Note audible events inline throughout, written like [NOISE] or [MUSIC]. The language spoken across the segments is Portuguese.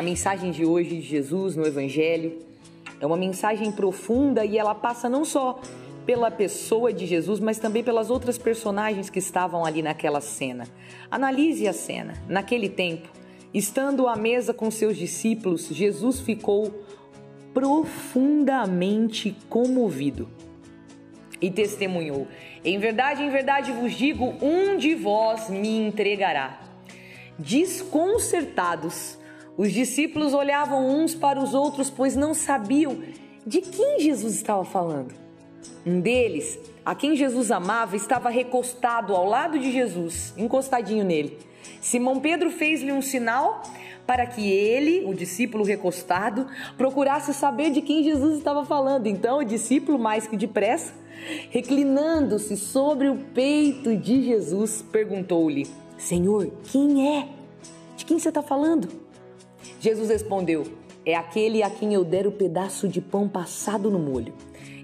A mensagem de hoje de Jesus no Evangelho é uma mensagem profunda e ela passa não só pela pessoa de Jesus, mas também pelas outras personagens que estavam ali naquela cena. Analise a cena. Naquele tempo, estando à mesa com seus discípulos, Jesus ficou profundamente comovido e testemunhou: Em verdade, em verdade vos digo, um de vós me entregará. Desconcertados, os discípulos olhavam uns para os outros, pois não sabiam de quem Jesus estava falando. Um deles, a quem Jesus amava, estava recostado ao lado de Jesus, encostadinho nele. Simão Pedro fez-lhe um sinal para que ele, o discípulo recostado, procurasse saber de quem Jesus estava falando. Então, o discípulo, mais que depressa, reclinando-se sobre o peito de Jesus, perguntou-lhe: Senhor, quem é? De quem você está falando? Jesus respondeu: É aquele a quem eu der o pedaço de pão passado no molho.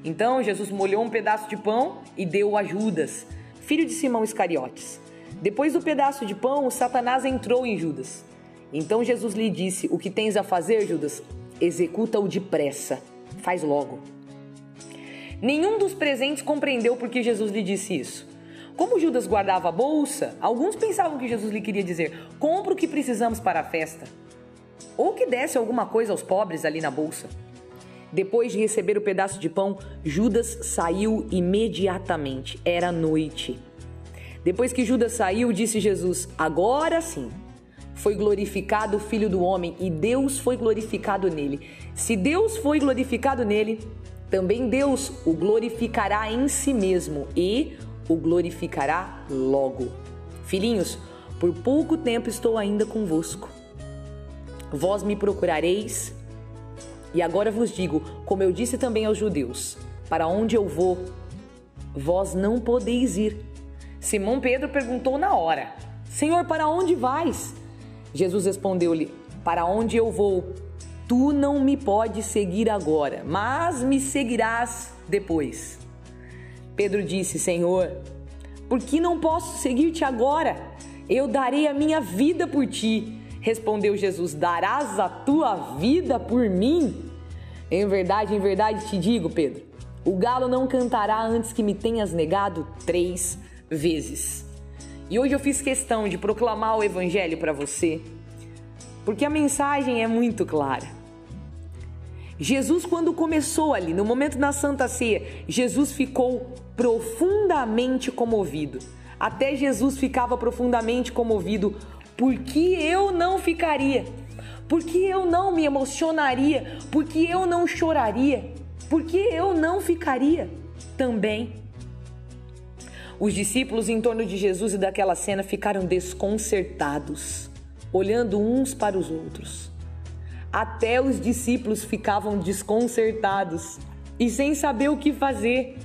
Então Jesus molhou um pedaço de pão e deu a Judas, filho de Simão Iscariotes. Depois do pedaço de pão, Satanás entrou em Judas. Então Jesus lhe disse: O que tens a fazer, Judas? Executa-o depressa. Faz logo. Nenhum dos presentes compreendeu por que Jesus lhe disse isso. Como Judas guardava a bolsa, alguns pensavam que Jesus lhe queria dizer: compra o que precisamos para a festa. Ou que desse alguma coisa aos pobres ali na bolsa. Depois de receber o pedaço de pão, Judas saiu imediatamente. Era noite. Depois que Judas saiu, disse Jesus: Agora sim, foi glorificado o Filho do Homem e Deus foi glorificado nele. Se Deus foi glorificado nele, também Deus o glorificará em si mesmo e o glorificará logo. Filhinhos, por pouco tempo estou ainda convosco. Vós me procurareis e agora vos digo, como eu disse também aos judeus: Para onde eu vou, vós não podeis ir. Simão Pedro perguntou na hora: Senhor, para onde vais? Jesus respondeu-lhe: Para onde eu vou, tu não me podes seguir agora, mas me seguirás depois. Pedro disse: Senhor, por que não posso seguir-te agora? Eu darei a minha vida por ti. Respondeu Jesus: Darás a tua vida por mim? Em verdade, em verdade te digo, Pedro, o galo não cantará antes que me tenhas negado três vezes. E hoje eu fiz questão de proclamar o evangelho para você, porque a mensagem é muito clara. Jesus, quando começou ali, no momento da Santa Ceia, Jesus ficou profundamente comovido. Até Jesus ficava profundamente comovido porque eu não ficaria? Porque eu não me emocionaria? Porque eu não choraria? Porque eu não ficaria também? Os discípulos em torno de Jesus e daquela cena ficaram desconcertados, olhando uns para os outros. Até os discípulos ficavam desconcertados e sem saber o que fazer.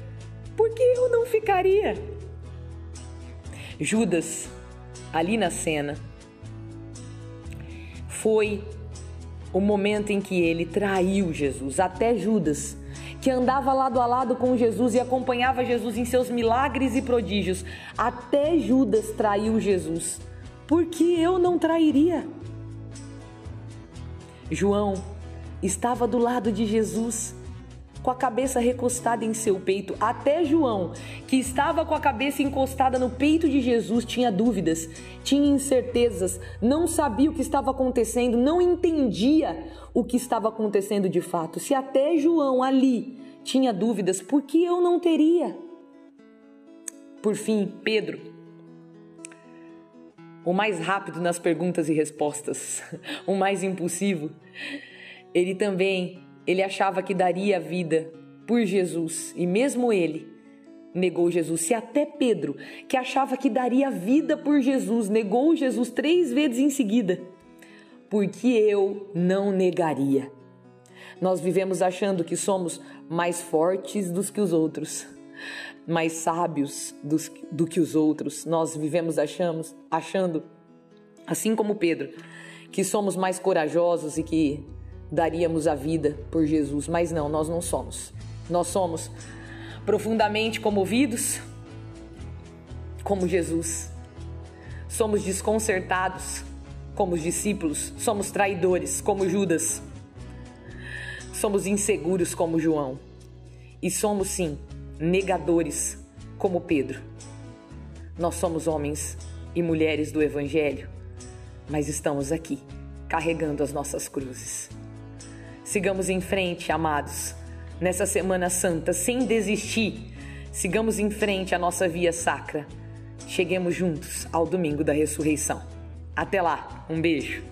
Porque eu não ficaria? Judas, ali na cena, foi o momento em que ele traiu Jesus. Até Judas, que andava lado a lado com Jesus e acompanhava Jesus em seus milagres e prodígios, até Judas traiu Jesus. Por que eu não trairia? João estava do lado de Jesus com a cabeça recostada em seu peito. Até João, que estava com a cabeça encostada no peito de Jesus, tinha dúvidas, tinha incertezas, não sabia o que estava acontecendo, não entendia o que estava acontecendo de fato. Se até João ali tinha dúvidas, por que eu não teria? Por fim, Pedro, o mais rápido nas perguntas e respostas, [LAUGHS] o mais impulsivo, ele também ele achava que daria a vida por Jesus e mesmo ele negou Jesus. Se até Pedro, que achava que daria a vida por Jesus, negou Jesus três vezes em seguida, porque eu não negaria. Nós vivemos achando que somos mais fortes do que os outros, mais sábios dos, do que os outros. Nós vivemos achamos, achando, assim como Pedro, que somos mais corajosos e que daríamos a vida por Jesus, mas não, nós não somos. Nós somos profundamente comovidos como Jesus. Somos desconcertados como os discípulos, somos traidores, como Judas. Somos inseguros, como João. E somos, sim, negadores, como Pedro. Nós somos homens e mulheres do Evangelho, mas estamos aqui, carregando as nossas cruzes. Sigamos em frente, amados, nessa Semana Santa, sem desistir. Sigamos em frente a nossa via sacra. Cheguemos juntos ao domingo da ressurreição. Até lá, um beijo.